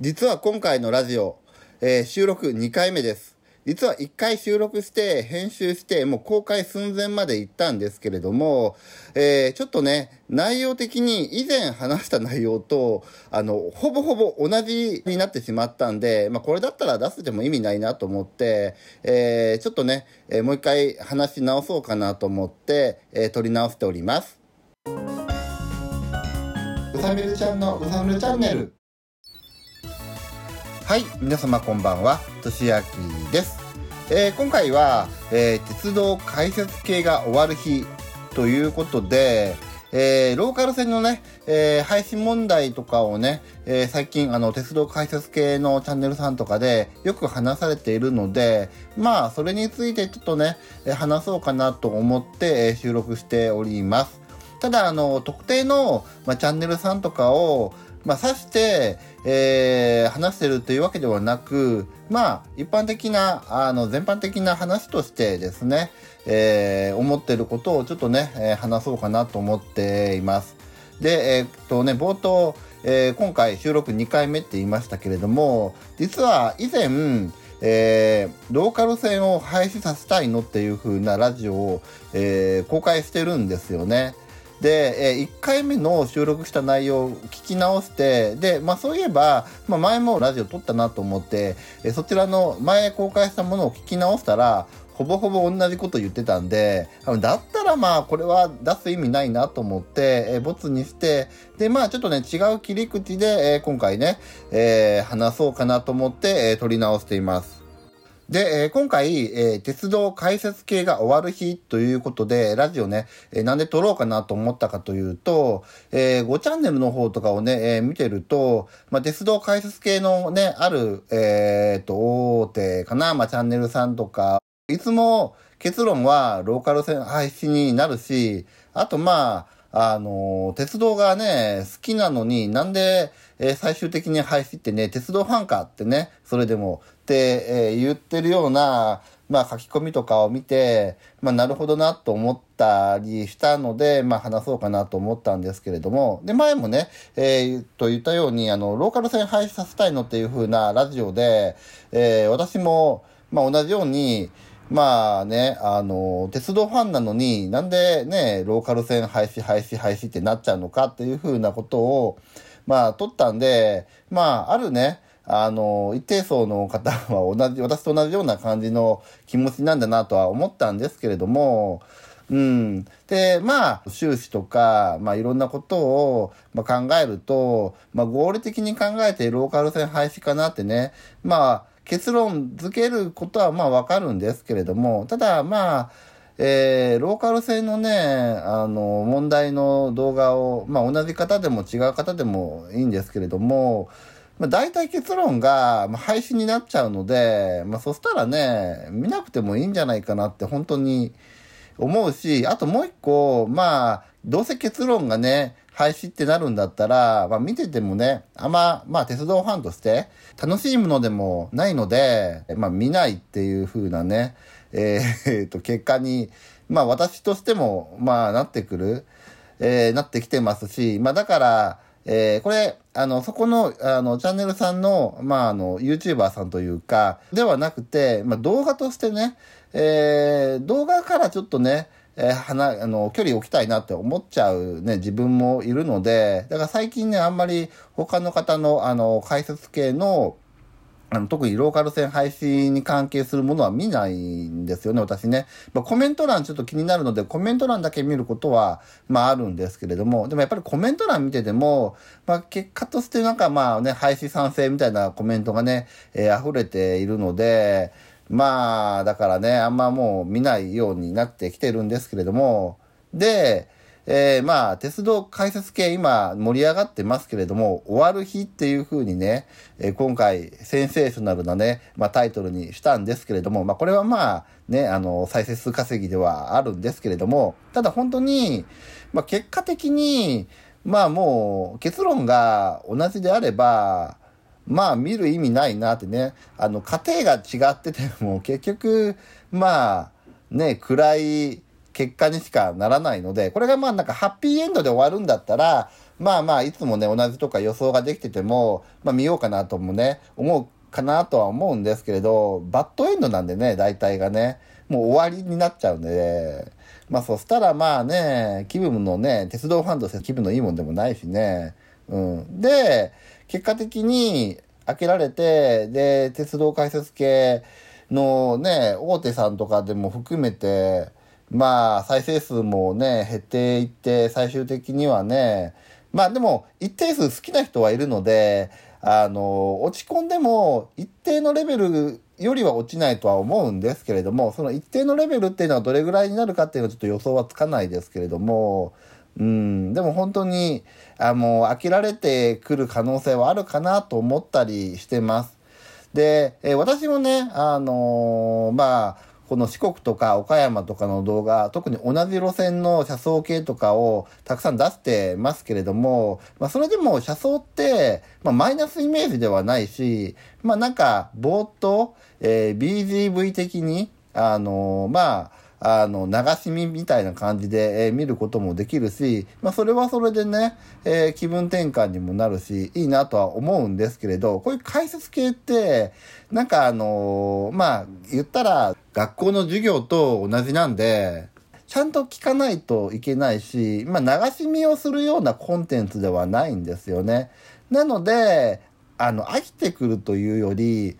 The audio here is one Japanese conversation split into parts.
実は今回のラジオ、えー、収録2回目です。実は1回収録して、編集して、もう公開寸前まで行ったんですけれども、えー、ちょっとね、内容的に以前話した内容と、あの、ほぼほぼ同じになってしまったんで、まあこれだったら出せても意味ないなと思って、えー、ちょっとね、えー、もう一回話し直そうかなと思って、えー、撮り直しております。うさみるちゃんのうさみるチャンネル。はい、皆様こんばんは、としあきです。えー、今回は、えー、鉄道開設系が終わる日ということで、えー、ローカル線のね、えー、配信問題とかをね、えー、最近あの鉄道開設系のチャンネルさんとかでよく話されているので、まあそれについてちょっとね、話そうかなと思って、え収録しております。ただあの特定の、まあ、チャンネルさんとかをまあ、指して、えー、話してるというわけではなく、まあ、一般的な、あの、全般的な話としてですね、えー、思ってることをちょっとね、えー、話そうかなと思っています。で、えー、っとね、冒頭、えー、今回収録2回目って言いましたけれども、実は以前、えー、ローカル線を廃止させたいのっていう風なラジオを、えー、公開してるんですよね。で、えー、1回目の収録した内容を聞き直して、で、まあそういえば、まあ前もラジオ撮ったなと思って、え、そちらの前公開したものを聞き直したら、ほぼほぼ同じこと言ってたんで、だったらまあこれは出す意味ないなと思って、えー、ボツにして、でまあちょっとね違う切り口で、えー、今回ね、えー、話そうかなと思って、えー、撮り直しています。で、えー、今回、えー、鉄道解説系が終わる日ということで、ラジオね、えー、なんで撮ろうかなと思ったかというと、えー、5チャンネルの方とかをね、えー、見てると、まあ、鉄道解説系のね、ある、えー、と、大手かな、まあ、チャンネルさんとか、いつも結論はローカル線廃止になるし、あとまあ、あの、鉄道がね、好きなのになんで、えー、最終的に廃止ってね、鉄道ファンかってね、それでも、って、えー、言ってるような、まあ書き込みとかを見て、まあなるほどなと思ったりしたので、まあ話そうかなと思ったんですけれども、で、前もね、えー、と言ったように、あの、ローカル線廃止させたいのっていう風なラジオで、えー、私も、まあ同じように、まあね、あの、鉄道ファンなのになんでね、ローカル線廃止廃止廃止ってなっちゃうのかっていうふうなことを、まあ、取ったんで、まあ、あるね、あの、一定層の方は同じ、私と同じような感じの気持ちなんだなとは思ったんですけれども、うん。で、まあ、収支とか、まあ、いろんなことを、まあ、考えると、まあ、合理的に考えてローカル線廃止かなってね、まあ、結論付けることはまあわかるんですけれども、ただまあ、えー、ローカル線のね、あの、問題の動画を、まあ同じ方でも違う方でもいいんですけれども、まあ大体結論が、まあ、配信になっちゃうので、まあそしたらね、見なくてもいいんじゃないかなって本当に思うし、あともう一個、まあ、どうせ結論がね、廃止ってなるんだったら、まあ見ててもね、あんま、まあ鉄道ファンとして楽しいものでもないので、まあ見ないっていう風なね、えー、と、結果に、まあ私としても、まあなってくる、えー、なってきてますし、まあだから、えー、これ、あの、そこの、あの、チャンネルさんの、まあ、あの、YouTuber さんというか、ではなくて、まあ、動画としてね、えー、動画からちょっとね、えー、離、あの、距離置きたいなって思っちゃうね、自分もいるので、だから最近ね、あんまり他の方の、あの、解説系の、あの特にローカル線配信に関係するものは見ないんですよね、私ね。まあ、コメント欄ちょっと気になるので、コメント欄だけ見ることは、まああるんですけれども、でもやっぱりコメント欄見てても、まあ結果としてなんかまあね、廃止賛成みたいなコメントがね、えー、溢れているので、まあ、だからね、あんまもう見ないようになってきてるんですけれども、で、えー、まあ、鉄道解説系今盛り上がってますけれども、終わる日っていう風にね、え、今回センセーショナルなね、まあタイトルにしたんですけれども、まあこれはまあね、あの、再生数稼ぎではあるんですけれども、ただ本当に、まあ結果的に、まあもう結論が同じであれば、まあ見る意味ないなってね、あの、家庭が違ってても結局、まあ、ね、暗い結果にしかならないので、これがまあなんかハッピーエンドで終わるんだったら、まあまあ、いつもね、同じとか予想ができてても、まあ見ようかなともね、思うかなとは思うんですけれど、バッドエンドなんでね、大体がね、もう終わりになっちゃうんで、まあそしたらまあね、気分のね、鉄道ファンとして気分のいいもんでもないしね、うん。で、結果的に開けられて、で、鉄道開設系のね、大手さんとかでも含めて、まあ再生数もね、減っていって、最終的にはね、まあでも一定数好きな人はいるので、あの、落ち込んでも一定のレベルよりは落ちないとは思うんですけれども、その一定のレベルっていうのはどれぐらいになるかっていうのはちょっと予想はつかないですけれども、うん、でも本当に、あの、飽きられてくる可能性はあるかなと思ったりしてます。で、え私もね、あのー、まあ、この四国とか岡山とかの動画、特に同じ路線の車窓系とかをたくさん出してますけれども、まあそれでも車窓って、まあマイナスイメージではないし、まあなんか、ぼーっと、えー、BGV 的に、あのー、まあ、あの、流し見みたいな感じで、えー、見ることもできるし、まあ、それはそれでね、えー、気分転換にもなるし、いいなとは思うんですけれど、こういう解説系って、なんかあのー、まあ、言ったら、学校の授業と同じなんで、ちゃんと聞かないといけないし、まあ、流し見をするようなコンテンツではないんですよね。なので、あの、飽きてくるというより、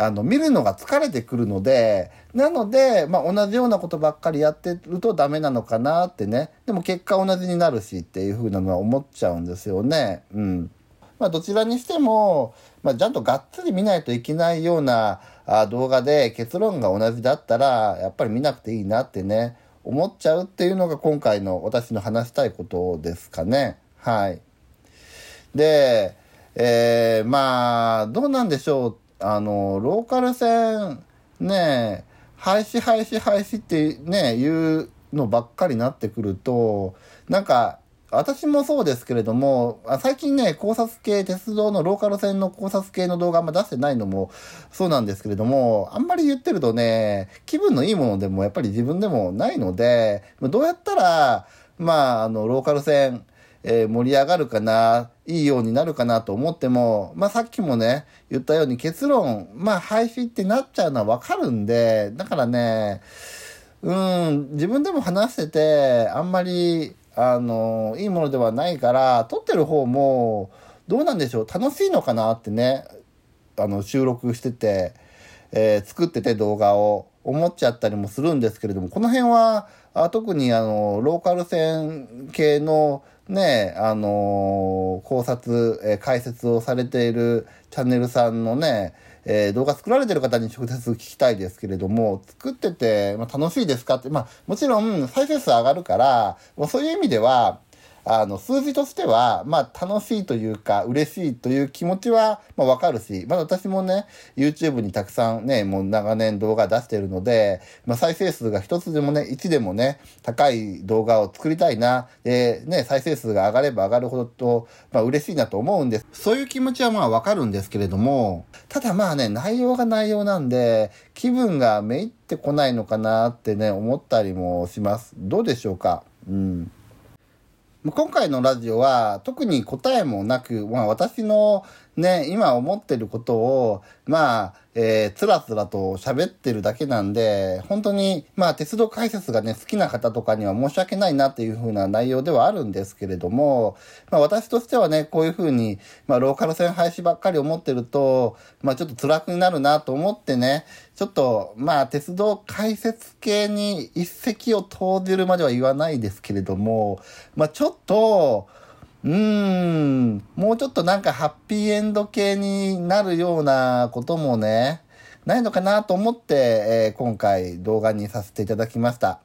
あの、見るのが疲れてくるので、なので、まあ、同じようなことばっかりやってるとダメなのかなってね。でも結果同じになるしっていう風なのは思っちゃうんですよね。うん。まあ、どちらにしても、まあ、ちゃんとがっつり見ないといけないようなあ動画で結論が同じだったら、やっぱり見なくていいなってね、思っちゃうっていうのが今回の私の話したいことですかね。はい。で、えー、まあ、どうなんでしょう。あの、ローカル線、ね、廃止廃止廃止ってね、言うのばっかりになってくると、なんか、私もそうですけれども、最近ね、考察系、鉄道のローカル線の考察系の動画あんま出してないのもそうなんですけれども、あんまり言ってるとね、気分のいいものでもやっぱり自分でもないので、どうやったら、まあ、あの、ローカル線、えー、盛り上がるかな、いいようになるかなと思っても、まあさっきもね、言ったように結論、まあ廃止ってなっちゃうのはわかるんで、だからね、うん、自分でも話してて、あんまり、あの、いいものではないから、撮ってる方も、どうなんでしょう、楽しいのかなってね、あの、収録してて、えー、作ってて動画を思っちゃったりもするんですけれども、この辺は、あ特にあの、ローカル線系のね、あのー、考察、えー、解説をされているチャンネルさんのね、えー、動画作られてる方に直接聞きたいですけれども、作ってて、まあ、楽しいですかって、まあ、もちろん再生数上がるから、まあそういう意味では、あの、数字としては、まあ、楽しいというか、嬉しいという気持ちは、まあ、わかるし、まあ、私もね、YouTube にたくさんね、もう長年動画出してるので、まあ、再生数が一つでもね、一でもね、高い動画を作りたいな、で、ね、再生数が上がれば上がるほどと、まあ、嬉しいなと思うんです。そういう気持ちはまあ、わかるんですけれども、ただまあね、内容が内容なんで、気分がめいってこないのかなってね、思ったりもします。どうでしょうか？うん。今回のラジオは特に答えもなく、まあ私のね、今思ってることを、まあ、えー、つらつらと喋ってるだけなんで、本当に、まあ、鉄道解説がね、好きな方とかには申し訳ないなっていう風な内容ではあるんですけれども、まあ、私としてはね、こういう風に、まあ、ローカル線廃止ばっかり思ってると、まあ、ちょっと辛くなるなと思ってね、ちょっと、まあ、鉄道解説系に一石を投じるまでは言わないですけれども、まあ、ちょっと、うーん、もうちょっとなんかハッピーエンド系になるようなこともね、ないのかなと思って、えー、今回動画にさせていただきました。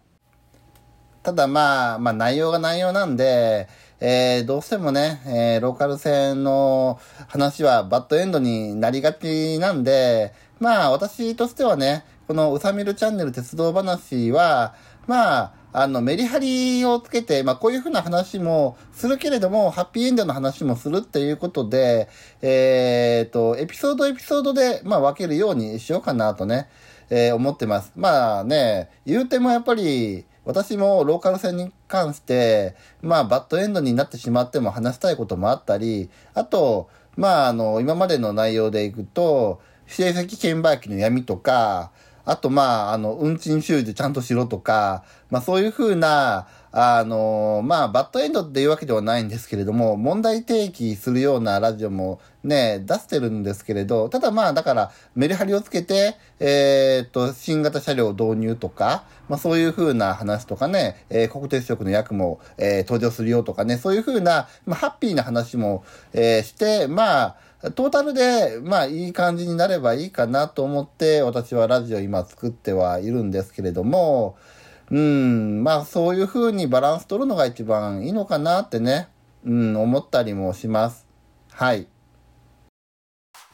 ただまあ、まあ内容が内容なんで、えー、どうしてもね、えー、ローカル線の話はバッドエンドになりがちなんで、まあ私としてはね、このうさみるチャンネル鉄道話は、まあ、あの、メリハリをつけて、まあ、こういうふうな話もするけれども、ハッピーエンドの話もするっていうことで、えっ、ー、と、エピソードエピソードで、まあ、分けるようにしようかなとね、えー、思ってます。まあね、言うてもやっぱり、私もローカル線に関して、まあ、バッドエンドになってしまっても話したいこともあったり、あと、まあ、あの、今までの内容でいくと、指定席券売機の闇とか、あと、まあ、あの、運賃収受ちゃんとしろとか、まあ、そういうふうな、あの、まあ、バッドエンドっていうわけではないんですけれども、問題提起するようなラジオもね、出してるんですけれど、ただまあ、だから、メリハリをつけて、えー、っと、新型車両導入とか、まあ、そういう風な話とかね、えー、国鉄色の役も、えー、登場するよとかね、そういう風な、まあ、ハッピーな話も、えー、して、まあ、トータルで、まあ、いい感じになればいいかなと思って、私はラジオ今作ってはいるんですけれども、うん、まあそういう風にバランス取るのが一番いいのかなってね、うん、思ったりもします。はい。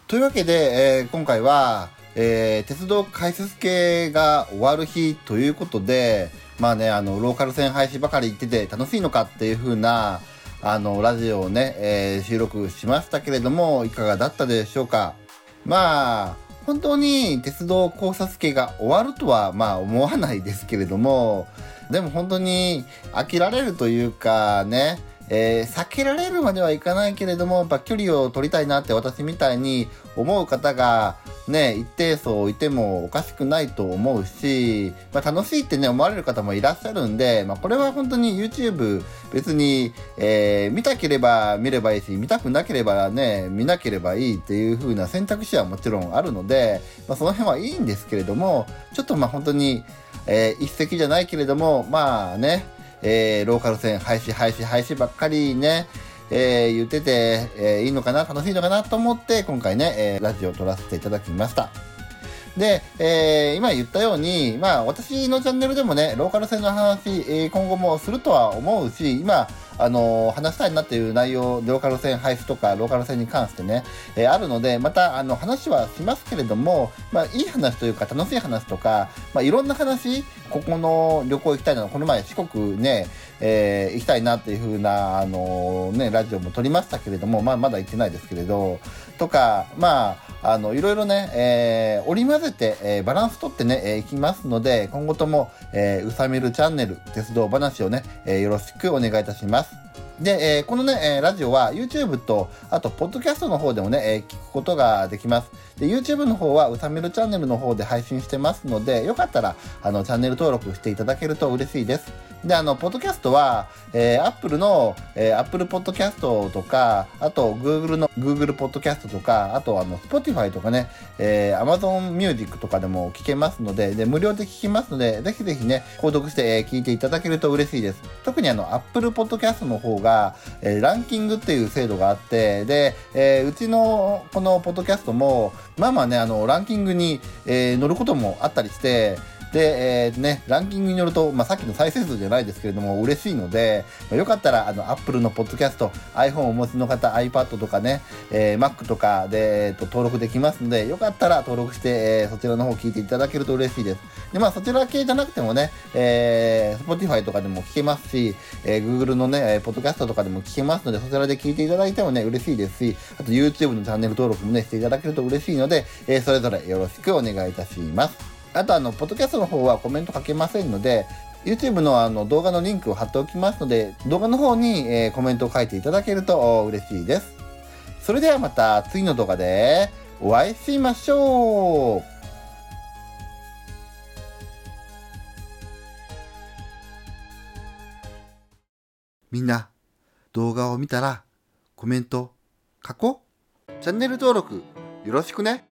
というわけで、えー、今回は、えー、鉄道解説系が終わる日ということで、まあね、あの、ローカル線廃止ばかり言ってて楽しいのかっていう風な、あの、ラジオをね、えー、収録しましたけれども、いかがだったでしょうか？まあ、本当に鉄道考察系が終わるとはまあ思わないですけれども、でも本当に飽きられるというかね、えー、避けられるまではいかないけれども、やっぱ距離を取りたいなって私みたいに思う方がね、一定層いてもおかしくないと思うし、まあ、楽しいってね、思われる方もいらっしゃるんで、まあ、これは本当に YouTube 別に、えー、見たければ見ればいいし、見たくなければね、見なければいいっていう風な選択肢はもちろんあるので、まあ、その辺はいいんですけれども、ちょっとまあ本当に、えー、一石じゃないけれども、まあね、えー、ローカル線廃止廃止廃止ばっかりね、えー、言ってて、えー、いいのかな、楽しいのかなと思って、今回ね、えー、ラジオを撮らせていただきました。で、えー、今言ったように、まあ、私のチャンネルでもね、ローカル線の話、えー、今後もするとは思うし、今、あの、話したいなっていう内容、ローカル線配布とか、ローカル線に関してね、えー、あるので、また、あの、話はしますけれども、まあ、いい話というか、楽しい話とか、まあ、いろんな話、ここの旅行行きたいな、この前四国ね、えー、行きたいなっていう風な、あのね、ラジオも撮りましたけれども、まあ、まだ行ってないですけれど、とか、まあ、あの、いろいろね、えー、織り交ぜて、えー、バランスとってね、えー、いきますので、今後とも、えー、うさみるチャンネル、鉄道話をね、えー、よろしくお願いいたします。で、えー、このね、えー、ラジオは YouTube と、あと、ポッドキャストの方でもね、えー、聞くことができます。で、YouTube の方は、うさみるチャンネルの方で配信してますので、よかったら、あの、チャンネル登録していただけると嬉しいです。で、あの、ポッドキャストは、えー、Apple の、えー、Apple Podcast とか、あと、Google の Google Podcast とか、あと、あの、Spotify とかね、えー、Amazon Music とかでも聞けますので、で、無料で聞きますので、ぜひぜひね、購読して、えー、聞いていただけると嬉しいです。特にあの、Apple Podcast の方が、えー、ランキングっていう制度があって、で、えー、うちのこのポッドキャストも、まあまあね、あの、ランキングに、えー、乗ることもあったりして、で、えー、ね、ランキングによると、まあ、さっきの再生数じゃないですけれども、嬉しいので、まあ、よかったら、あの、Apple のポッドキャスト、iPhone をお持ちの方、iPad とかね、えー、Mac とかで、えーと、登録できますので、よかったら登録して、えー、そちらの方聞いていただけると嬉しいです。で、まあ、そちら系じゃなくてもね、えー、Spotify とかでも聞けますし、えー、Google のね、ポッドキャストとかでも聞けますので、そちらで聞いていただいてもね、嬉しいですし、あと YouTube のチャンネル登録もね、していただけると嬉しいので、えー、それぞれよろしくお願いいたします。あとあの、ポッドキャストの方はコメント書けませんので、YouTube のあの動画のリンクを貼っておきますので、動画の方に、えー、コメントを書いていただけると嬉しいです。それではまた次の動画でお会いしましょう。みんな、動画を見たらコメント書こう。チャンネル登録よろしくね。